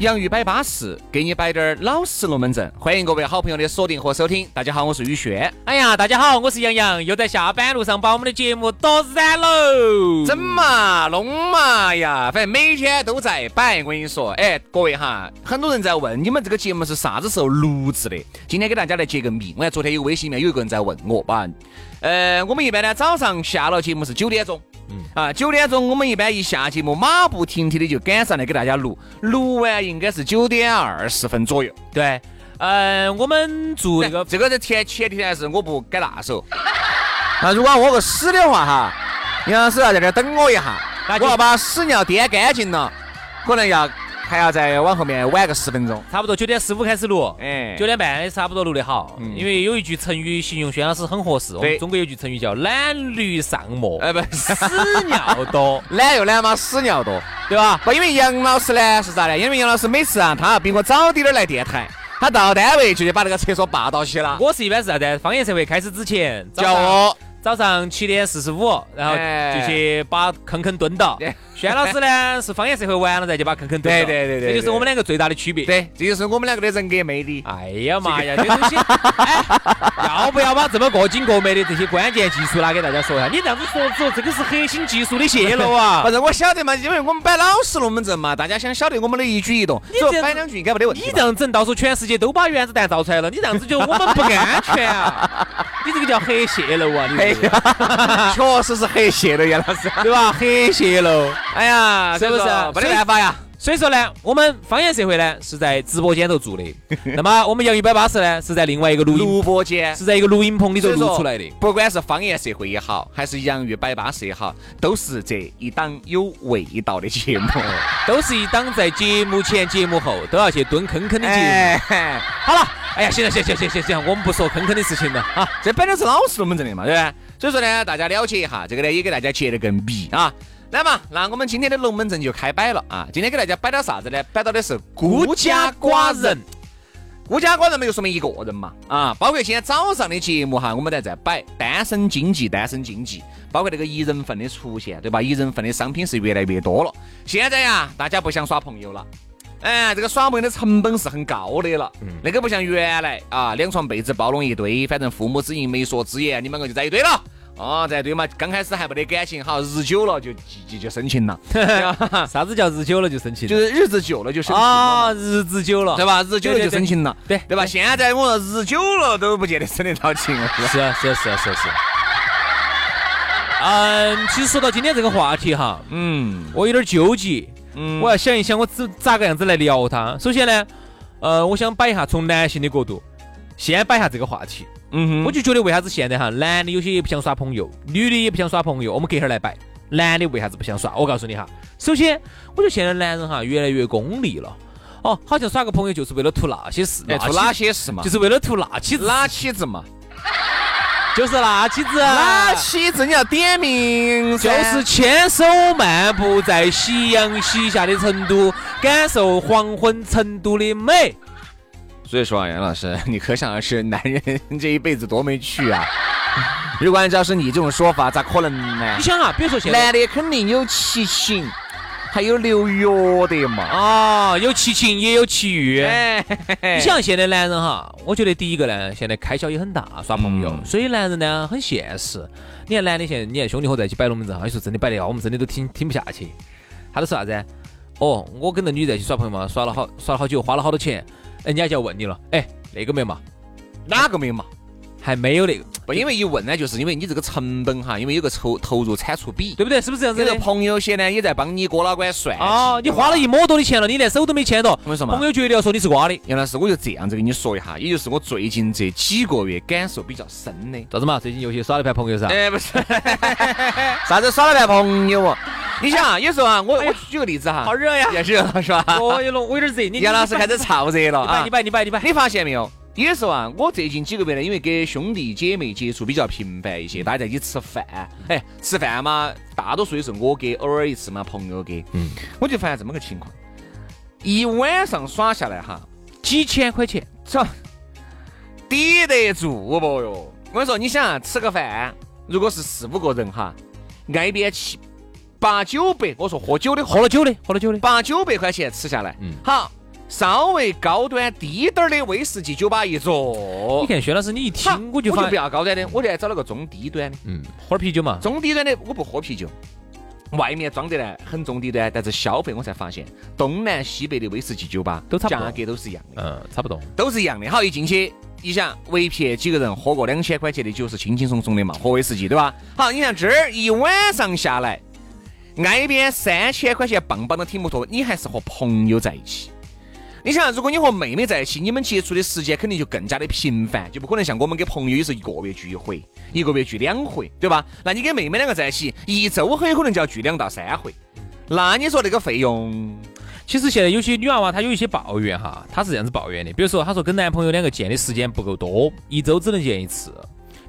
洋芋摆巴适，给你摆点儿老实龙门阵。欢迎各位好朋友的锁定和收听。大家好，我是宇轩。哎呀，大家好，我是杨洋，又在下班路上把我们的节目捣燃喽！整嘛，弄嘛呀，反正每天都在摆。我跟你说，哎，各位哈，很多人在问你们这个节目是啥子时候录制的？今天给大家来揭个谜。我看昨天有微信里面有一个人在问我，把，呃，我们一般呢早上下了节目是九点钟。啊，九点钟我们一般一下节目，马不停蹄的就赶上来给大家录，录完应该是九点二十分左右。对，嗯，我们做这个这个的前前提还是我不改那手。那如果我个屎的话哈，杨老师要在这等我一下，我要把屎尿颠干净了，可能要。还要再往后面晚个十分钟，差不多九点十五开始录，哎，九点半也差不多录得好。因为有一句成语形容轩老师很合适，我们中国有句成语叫“懒驴上磨”，哎不，屎尿多，懒又懒嘛，屎尿多，对吧？不，因为杨老师呢是咋的？因为杨老师每次啊，他要比我早点点来电台，他到单位就去把那个厕所霸到起了。我是一般是啥子？方言社会开始之前叫我。早上七点四十五，然后就去把坑坑蹲到。轩老师呢是方言社会完了再就把坑坑蹲到。对对对对，这就是我们两个最大的区别。对，这就是我们两个的人格魅力。哎呀妈呀，这东西，哎，要不要把这么过紧过美的这些关键技术拿给大家说一下？你这样子说说，这个是核心技术的泄露啊！不是，我晓得嘛，因为我们摆老实龙门阵嘛，大家想晓得我们的一举一动，你这摆两句应该没得问题。你这样整，到时候全世界都把原子弹造出来了，你这样子就我们不安全啊！你这个叫核泄露啊！你。确实是黑泄露，杨老师，对吧？黑泄了，哎呀，是不是？没得办法呀。所以说呢，我们方言社会呢是在直播间头做的，那么我们杨一百八十呢是在另外一个录录播间，是在一个录音棚里头录出来的。不管是方言社会也好，还是洋芋摆巴士也好，都是这一档有味道的节目，都是一档在节目前、节目后都要去蹲坑坑的节目。好了，哎呀，行了，行行行行行，我们不说坑坑的事情了啊，这本来是老实龙门阵的嘛，对不对？所以说呢，大家了解一下，这个呢也给大家揭了个谜啊。来嘛，那我们今天的龙门阵就开摆了啊。今天给大家摆到啥子呢？摆到的是孤家寡人。孤家寡人没有说明一个人嘛啊，包括今天早上的节目哈，我们在在摆单身经济，单身经济，包括这个一人份的出现，对吧？一人份的商品是越来越多了。现在呀，大家不想耍朋友了，哎，这个耍朋友的成本是很高的了。那个不像原来啊，两床被子包拢一堆，反正父母之言媒妁之言，你们两个就在一堆了。哦，在对嘛，刚开始还不得感情，好，日久了就就就生情了。啥子叫日久了就生情？就是日子久了就生情啊，日子久了，对吧？日久了就生情了，对对吧？现在我说日久了都不见得生得到情了，是啊是啊是啊是是。嗯，其实说到今天这个话题哈，嗯，我有点纠结，嗯，我要想一想我怎咋个样子来聊它。首先呢，呃，我想摆一下从男性的角度，先摆一下这个话题。嗯，我就觉得为啥子现在哈，男的有些也不想耍朋友，女的也不想耍朋友。我们隔会儿来摆，男的为啥子不想耍？我告诉你哈，首先，我觉得现在男人哈越来越功利了。哦，好像耍个朋友就是为了图那些事，图哪些事嘛？就是为了图那起子，哪起子嘛？就是那起子，哪起子？你要点名，就是牵手漫步在夕阳西下的成都，感受黄昏成都的美。所以说啊，杨老师，你可想而知，男人 这一辈子多没趣啊！如果按照是你这种说法，咋可能呢？你想啊，比如说现在男的肯定有七情，还有六欲的嘛。啊，有七情也有七欲。你想现在男人哈，我觉得第一个呢，现在开销也很大，耍朋友，所以男人呢很现实。你看男的现在，你看兄弟伙在一起摆龙门阵哈，有时候真的摆得好，我们真的都听听不下去。他都说啥子？哦，我跟那女在一起耍朋友嘛，耍了好耍了好久，花了好多钱。人家就要问你了，哎，那个没嘛？哪个没嘛？还没有那个，不，因为一问呢，就是因为你这个成本哈，因为有个投投入产出比，对不对？是不是这样子的？朋友些呢，也在帮你哥老倌算哦，你花了一么多的钱了，你连手都没牵到，我跟你说嘛，朋友绝对要说你是瓜的。杨老师，我就这样子跟你说一下，也就是我最近这几个月感受比较深的。咋子嘛？最近游戏耍了盘朋友噻？哎，不是，啥子耍了盘朋友哦？你想啊，有时候啊，我我举个例子哈，好热呀，也是是吧？我有点热。你杨老师开始燥热了啊！你摆，你摆，你摆，你发现没有？有时候啊，我最近几个月呢，因为跟兄弟姐妹接触比较频繁一些，大家在一起吃饭，哎，吃饭嘛，大多数也是我给，偶尔一次嘛，朋友给。嗯，我就发现这么个情况，一晚上耍下来哈，几千块钱，操？抵得住不哟？我跟你说，你想啊，吃个饭，如果是四五个人哈，挨边七八九百，我说喝酒的，喝了酒的，喝了酒的，八九百块钱吃下来，嗯，好。稍微高端低点儿的威士忌酒吧一坐，你看薛老师，你一听我就我就不要高端的，我就来找了个中低端的。嗯，喝点啤酒嘛。中低端的我不喝啤酒，外面装的呢很中低端，但是消费我才发现，东南西北的威士忌酒吧都差价格都是一样的。嗯，差不多，都是一样的。好，一进去，你想围撇几个人喝个两千块钱的酒是轻轻松松的嘛？喝威士忌对吧？好，你像这儿一晚上下来，挨边三千块钱棒棒的挺不脱，你还是和朋友在一起。你想，如果你和妹妹在一起，你们接触的时间肯定就更加的频繁，就不可能像我们跟朋友也是一个月聚一回，一个月聚两回，对吧？那你跟妹妹两个在一起，一周很有可能就要聚两到三回。那你说那个费用？其实现在有些女娃娃她有一些抱怨哈，她是这样子抱怨的，比如说她说跟男朋友两个见的时间不够多，一周只能见一次。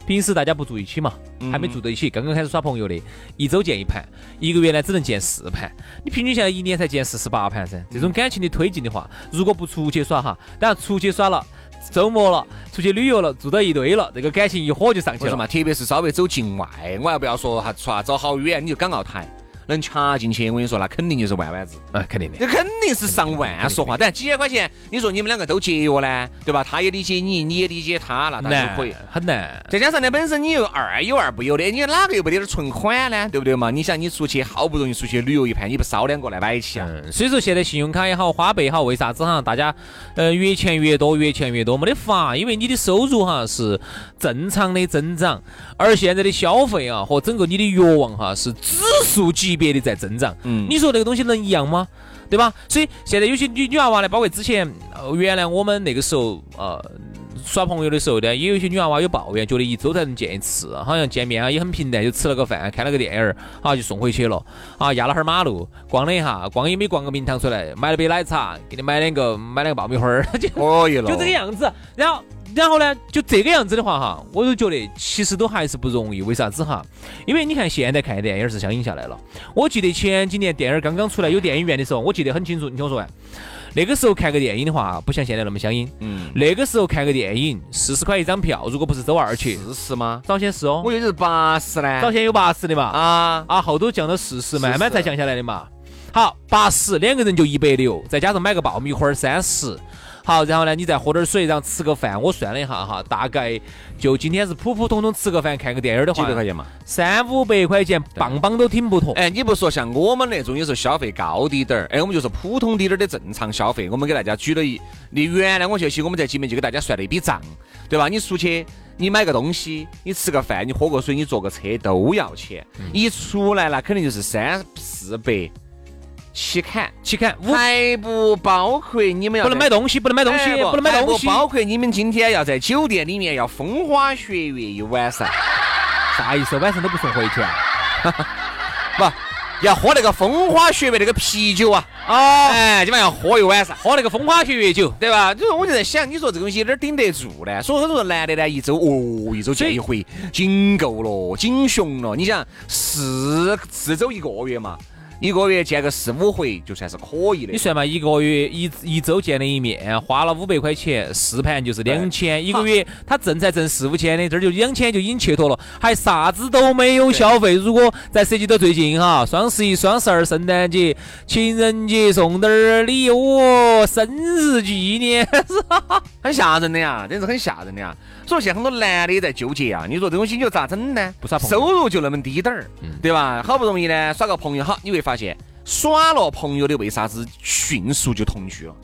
平时大家不住一起嘛，还没住到一起，刚刚开始耍朋友的，一周见一盘，一个月呢只能见四盘，你平均下来一年才见四十八盘噻。这种感情的推进的话，如果不出去耍哈，当然出去耍了，周末了，出去旅游了，住到一堆了，这个感情一火就上去了嘛。特别是稍微走境外，我还不要说哈，出走好远，你就港澳台。能掐进去，我跟你说，那肯定就是万万字啊，肯定的，这肯定是上万说话。但几千块钱，你说你们两个都节约呢，对吧？他也理解你，你也理解他，那当然可以，很难。再加上呢，本身你又二有二不有的，你哪个又没得点存款呢？对不对嘛？你想，你出去好不容易出去旅游一盘，你不烧两个来摆起啊？所以说现在信用卡也好，花呗也好，为啥子哈？大家呃越钱越多，越钱越多没得法，因为你的收入哈是正常的增长，而现在的消费啊和整个你的欲望哈是指数级别的在增长。嗯，你说那个东西能一样吗？对吧？所以现在有些女女娃娃呢，包括之前原来我们那个时候呃耍朋友的时候呢，也有一些女娃娃有抱怨，觉得一周才能见一次，好像见面啊也很平淡，就吃了个饭，看了个电影，啊就送回去了，啊压了哈儿马路，逛了一下，逛也没逛个名堂出来，买了杯奶茶，给你买两个 买两个爆米花儿，就可以了，就这个样子，然后。然后呢，就这个样子的话哈，我就觉得其实都还是不容易。为啥子哈？因为你看现在看电影是相应下来了。我记得前几年电影刚刚出来有电影院的时候，我记得很清楚。你听我说完，那个时候看个电影的话，不像现在那么相应。嗯。那个时候看个电影四十块一张票，如果不是周二去，四十吗？早先是哦。我以为是八十呢。早先有八十的嘛。啊啊，后头降到四十，慢慢才降下来的嘛。好，八十两个人就一百六，再加上买个爆米花三十。好，然后呢，你再喝点水，然后吃个饭。我算了一下哈，大概就今天是普普通通吃个饭、看个电影的话，几百块钱嘛，三五百块钱，棒棒都挺不脱。哎，你不说像我们那种有时候消费高低点儿，哎，我们就是普通低点儿的正常消费。我们给大家举了一，你原来我就去我们在前面就给大家算了一笔账，对吧？你出去，你买个东西，你吃个饭，你喝个水，你坐个车都要钱。一出来那肯定就是三四百。起砍去砍，还不包括你们要不能买东西，不能买东西，不能买东西，包括你们今天要在酒店里面要风花雪月一晚上，啥意思？晚上都不送回去啊？不要喝那个风花雪月那个啤酒啊？哦，哎，今晚要喝一晚上，喝那个风花雪月酒，对吧？就是我就在想，你说这东西哪儿顶得住呢？所以很多男的呢，一周哦，一周见一回，仅够了，仅熊了。你想四四周一个月嘛？一个月见个四五回就算是可以的。你算嘛，一个月一一周见了一面，花了五百块钱，四盘就是两千。一个月他挣才挣四五千的，这儿就两千就已经切脱了，还啥子都没有消费。如果再涉及到最近哈，双十一、双十二、圣诞节、情人节送点儿礼物，生日纪念，很吓人的呀，真是很吓人的呀。所以现在很多男的也在纠结啊，你说这东西你说咋整呢？不耍朋友，收入就那么低点儿，对吧？好不容易呢耍个朋友，好，你会发现耍了朋友的为啥子迅速就同居了？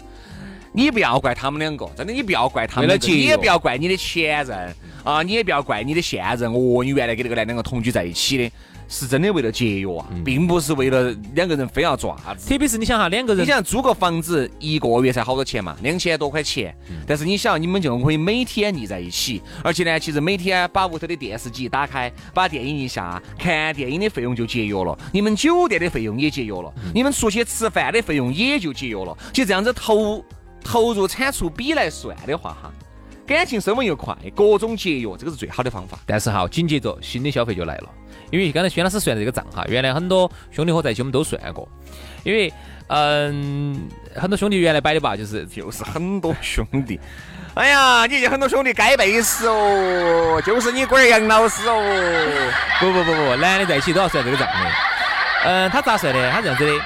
你不要怪他们两个，真的，你不要怪他们你也不要怪你的前任啊，你也不要怪你的现任。哦，你原来跟那个男两个同居在一起的，是真的为了节约啊，并不是为了两个人非要做啥子。特别是你想哈，两个人你想租个房子一个月才好多钱嘛，两千多块钱。但是你想，你们就可以每天腻在一起，而且呢，其实每天把屋头的电视机打开，把电影一下，看电影的费用就节约了，你们酒店的费用也节约了，你们出去吃饭的费用也就节约了。其实这样子投投入产出比来算的话，哈，感情升温又快，各种节约，这个是最好的方法。但是哈，紧接着新的消费就来了，因为刚才薛老师算的这个账哈，原来很多兄弟伙在一起我们都算过，因为嗯，很多兄弟原来摆的吧，就是就是很多兄弟，哎呀，你这很多兄弟该背死哦，就是你龟儿杨老师哦。不不不不，男的在一起都要算这个账的。嗯，他咋算的？他这样子的，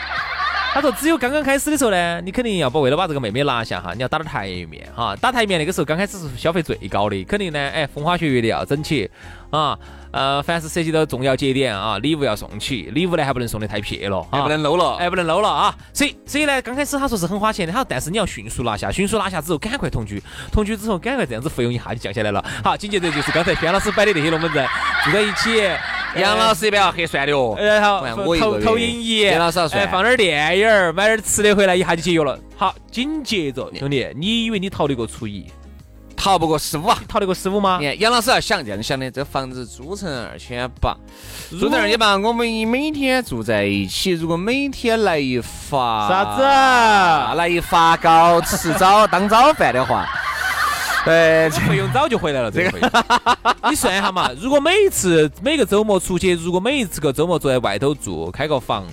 他说只有刚刚开始的时候呢，你肯定要把为了把这个妹妹拿下哈，你要打点台面哈，打台面那个时候刚开始是消费最高的，肯定呢，哎，风花雪月的要整起啊。呃，凡是涉及到重要节点啊，礼物要送起，礼物呢还不能送的太撇了，还不能 low 了，哎，不能 low 了啊。所以，所以呢，刚开始他说是很花钱的，他说但是你要迅速拿下，迅速拿下之后赶快同居，同居之后赶快这样子费用一下就降下来了。好，紧接着就是刚才轩老师摆的那些龙门阵，住在一起，杨老师也不要黑算的哦。然后投投影仪，杨老师要算，放点电影儿，买点吃的回来，一下就节约了。好，紧接着兄弟，你以为你逃得过初一？逃不过十五啊！逃得过十五吗？你看杨老师要想这样想的，这房子租成二千八，租成二千八，我们每天住在一起，如果每天来一发啥子？来一发糕吃早当早饭的话，呃，费用早就回来了。这个，你算一下嘛，如果每一次每个周末出去，如果每一次个周末坐在外头住，开个房。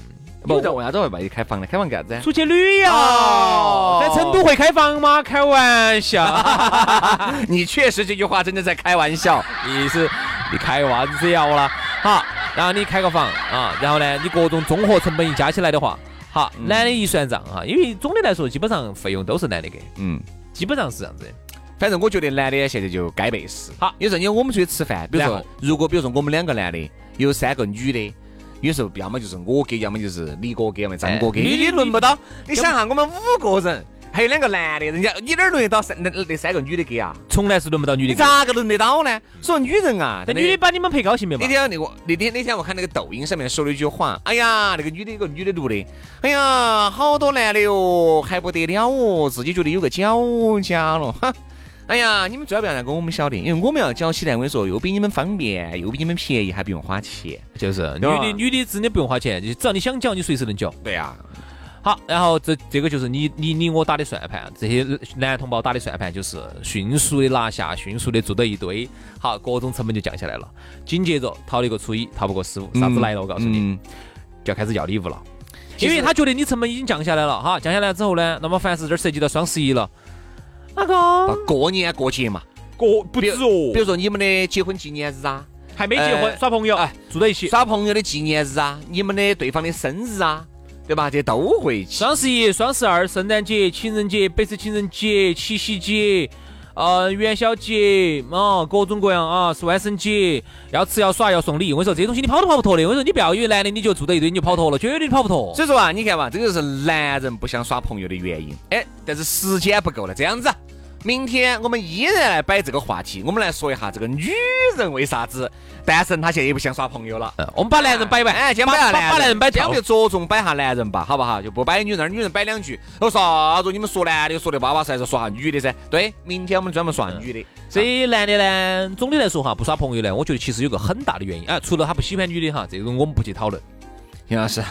不，为啥子会外地开房呢？开房干啥子？出去旅游，在成都会开房吗？开玩笑，你确实这句话真的在开玩笑。你是你开玩笑了，好，然后你开个房啊，然后呢，你各种综合成本一加起来的话，好，男的一算账哈，因为总的来说，基本上费用都是男的给，嗯，基本上是这样子。反正我觉得男的现在就该背时。好，有时候你我们出去吃饭，比如说，如果比如说我们两个男的有三个女的。有时候要么就是我给，要么就是李哥给，要么张哥给。你轮不到，你想哈，我们五个人，还有两个男的，人家你哪轮得到三那那三个女的给啊？从来是轮不到女的。咋个轮得到呢？说女人啊，那女的把你们陪高兴没有？那天那个那天那天我看那个抖音上面说了一句话，哎呀，那个女的有个女的录的，哎呀，好多男的哟，还不得了哦，自己觉得有个脚家了，哈。哎呀，你们最好不要来跟我们晓得，因为我们要缴起来，我跟你说，又比你们方便，又比你们便宜，还不用花钱。就是女的，女的真的不用花钱，就只要你想缴，你随时能缴。对呀。好，然后这这个就是你你你我打的算盘，这些男同胞打的算盘就是迅速的拿下，迅速的做到一堆，好，各种成本就降下来了。紧接着逃了一个初一，逃不过十五，啥子来了？我告诉你，就要开始要礼物了，因为他觉得你成本已经降下来了，哈，降下来之后呢，那么凡是这儿涉及到双十一了。哪个？过年过节嘛，过不止哦。比如说你们的结婚纪念日啊，还没结婚耍朋友，哎，住在一起耍朋友的纪念日啊，你们的对方的生日啊，对吧？这都会。双十一、双十二、圣诞节、情人节、白色情人节、七夕节，呃，元宵节啊，各种各样啊，是万圣节，要吃要耍要送礼。我跟你说，这些东西你跑都跑不脱的。我跟你说，你不要以为男的你就住在一堆你就跑脱了，绝对跑不脱。所以说啊，你看嘛，这个就是男人不想耍朋友的原因。哎，但是时间不够了，这样子。明天我们依然来摆这个话题，我们来说一下这个女人为啥子单身，她现在也不想耍朋友了。我们把男人摆完，哎，先把把男人摆，今天就着重摆下男人吧，好不好？就不摆女人，女人摆两句。我啥子？你们说男的说的巴巴适适，说下女的噻。对，明天我们专门说下女的。所以男的呢，总的来说哈，不耍朋友呢，我觉得其实有个很大的原因，啊，除了他不喜欢女的哈，这个我们不去讨论。杨老师，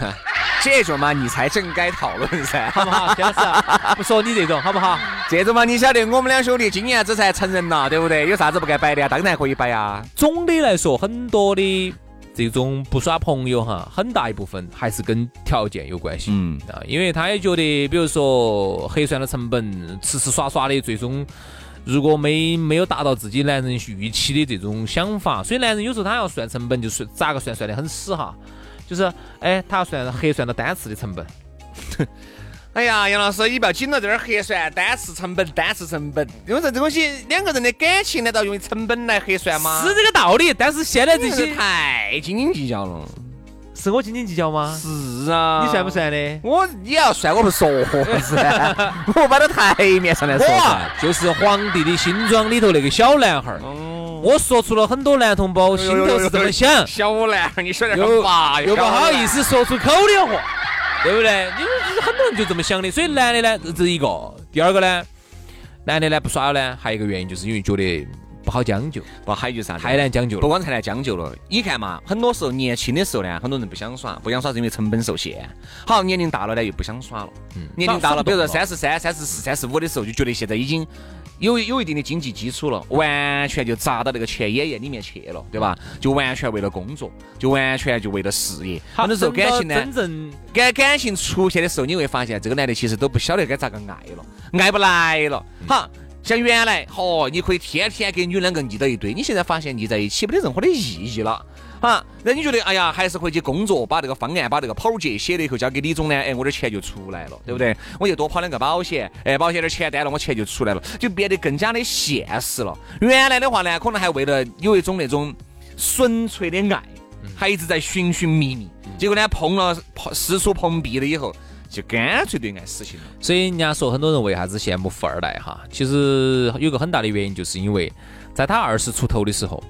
这种嘛，你才正该讨论噻，好不好？杨老师，不说你这种，好不好？这种嘛，你晓得，我们两兄弟今年子才成人了，对不对？有啥子不该摆的啊？当然可以摆呀。总的来说，很多的这种不耍朋友哈，很大一部分还是跟条件有关系。嗯啊，因为他也觉得，比如说核算的成本，吃吃耍耍的，最终如果没没有达到自己男人预期的这种想法，所以男人有时候他要算成本，就算咋个算算的很死哈。就是，哎，他要算核算到单次的成本。哎呀，杨老师，你不要紧了，这儿核算单次成本，单次成本，因为这东西两个人的感情难道用成本来核算吗？是这个道理，但是现在这些太斤斤计较了。是是我斤斤计较吗？是啊，你算不算的？我你要算，我不说噻，我摆到台面上来说我就是皇帝的新装里头那个小男孩儿。我说出了很多男同胞心头是这么想，小男孩，你说点又话，又不好意思说出口的话，对不对？因为很多人就这么想的，所以男的呢，这是一个；第二个呢，男的呢不耍了呢，还有一个原因就是因为觉得。不好将就，不还有就啥？太难将就了。不光太难将就了，你看嘛，很多时候年轻的时候呢，很多人不想耍，不想耍是因为成本受限。好，年龄大了呢又不想耍了。嗯，年龄大了，比如说三十三、三十四、三十五的时候，就觉得现在已经有有一定的经济基础了，完全就砸到那个钱眼眼里面去了，对吧？就完全为了工作，就完全就为了事业。很多时候感情呢，真正感感情出现的时候，你会发现这个男的其实都不晓得该咋个爱了，爱不来了。哈。像原来，嚯，你可以天天跟女两个腻到一堆，你现在发现腻在一起没得任何的意义了，啊，那你觉得，哎呀，还是回去工作，把这个方案，把这个跑节写了以后交给李总呢，哎，我的钱就出来了，对不对？我就多跑两个保险，哎，保险的钱单了，我钱就出来了，就变得更加的现实了。原来的话呢，可能还为了有一种那种纯粹的爱，还一直在寻寻觅觅，结果呢，碰了四处碰壁了以后。就干脆对爱死心了，所以人家说很多人为啥子羡慕富二代哈，其实有个很大的原因，就是因为在他二十出头的时候，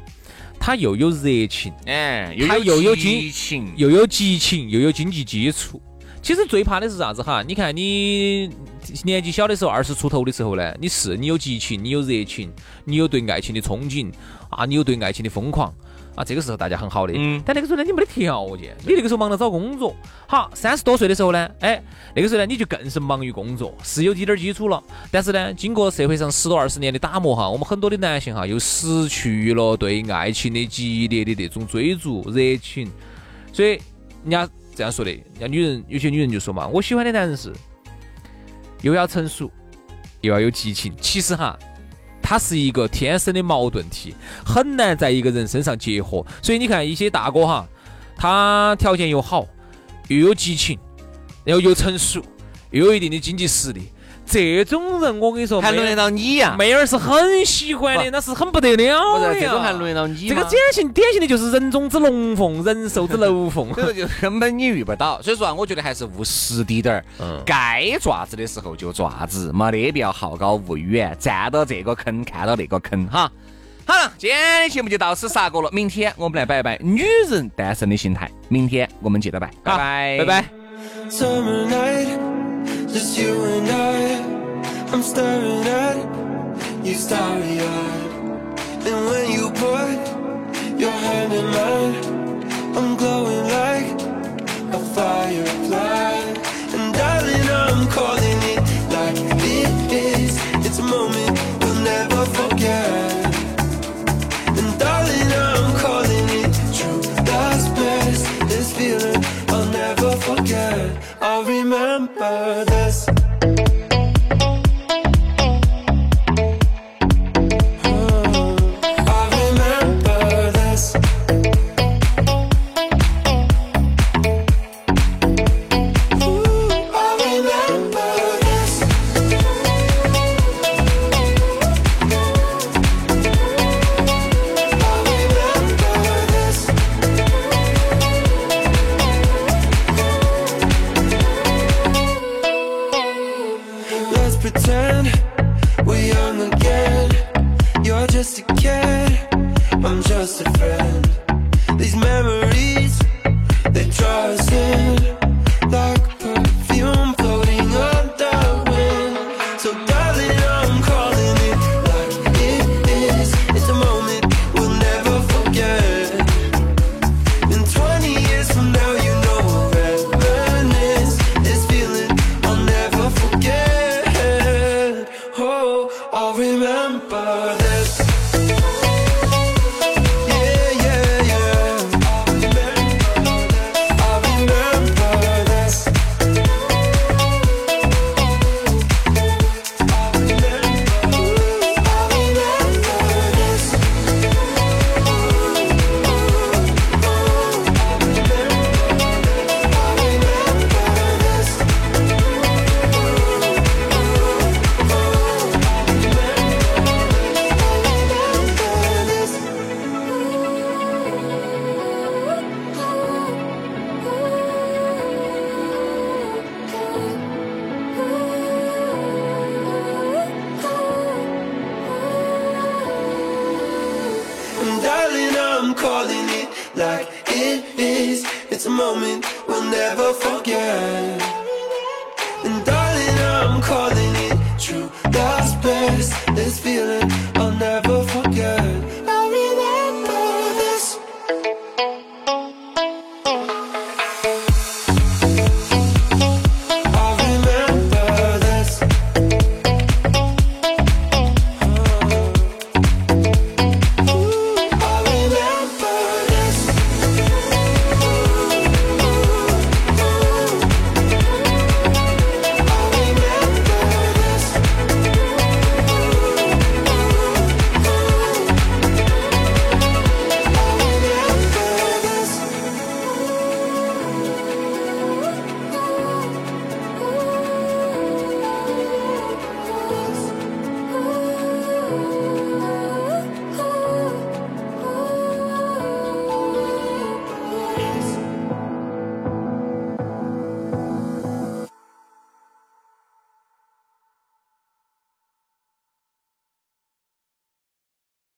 他又有热情，哎，他又有激情，又有激情，又有经济基础。其实最怕的是啥子哈？你看你年纪小的时候，二十出头的时候呢，你是你有激情，你有热情，你有对爱情的憧憬啊，你有对爱情的疯狂。啊，这个时候大家很好的，嗯，但那个时候呢，你没得条件，你那个时候忙着找工作。好，三十多岁的时候呢，哎，那个时候呢，你就更是忙于工作，是有滴点基础了。但是呢，经过社会上十多二十年的打磨哈，我们很多的男性哈，又失去了对爱情的激烈的那种追逐热情。所以人家这样说的，人家女人有些女人就说嘛，我喜欢的男人是又要成熟，又要有激情。其实哈。他是一个天生的矛盾体，很难在一个人身上结合。所以你看一些大哥哈，他条件又好，又有激情，然后又成熟，又有一定的经济实力。这种人，我跟你说，还轮得到你呀？妹儿是很喜欢的，那是很不得了的。这种还轮得到你这个典型典型的就是人中之龙凤，人兽之龙凤。所 以就根本你遇不到。所以说啊，我觉得还是务实滴点儿。嗯。该爪子的时候就爪子，没得必要好高骛远，站到这个坑看到那个坑哈。好了，今天的节目就到此杀过了。明天我们来摆一摆女人单身的心态。明天我们接着摆，拜拜，拜拜。Just you and I. I'm staring at you starry eyed. And when you put your hand in mine, I'm glowing like a firefly. And darling, I'm calling it like it is. It's a moment we'll never forget. calling it like it is. It's a moment we'll never forget. And darling, I'm calling it true. That's best. This feeling.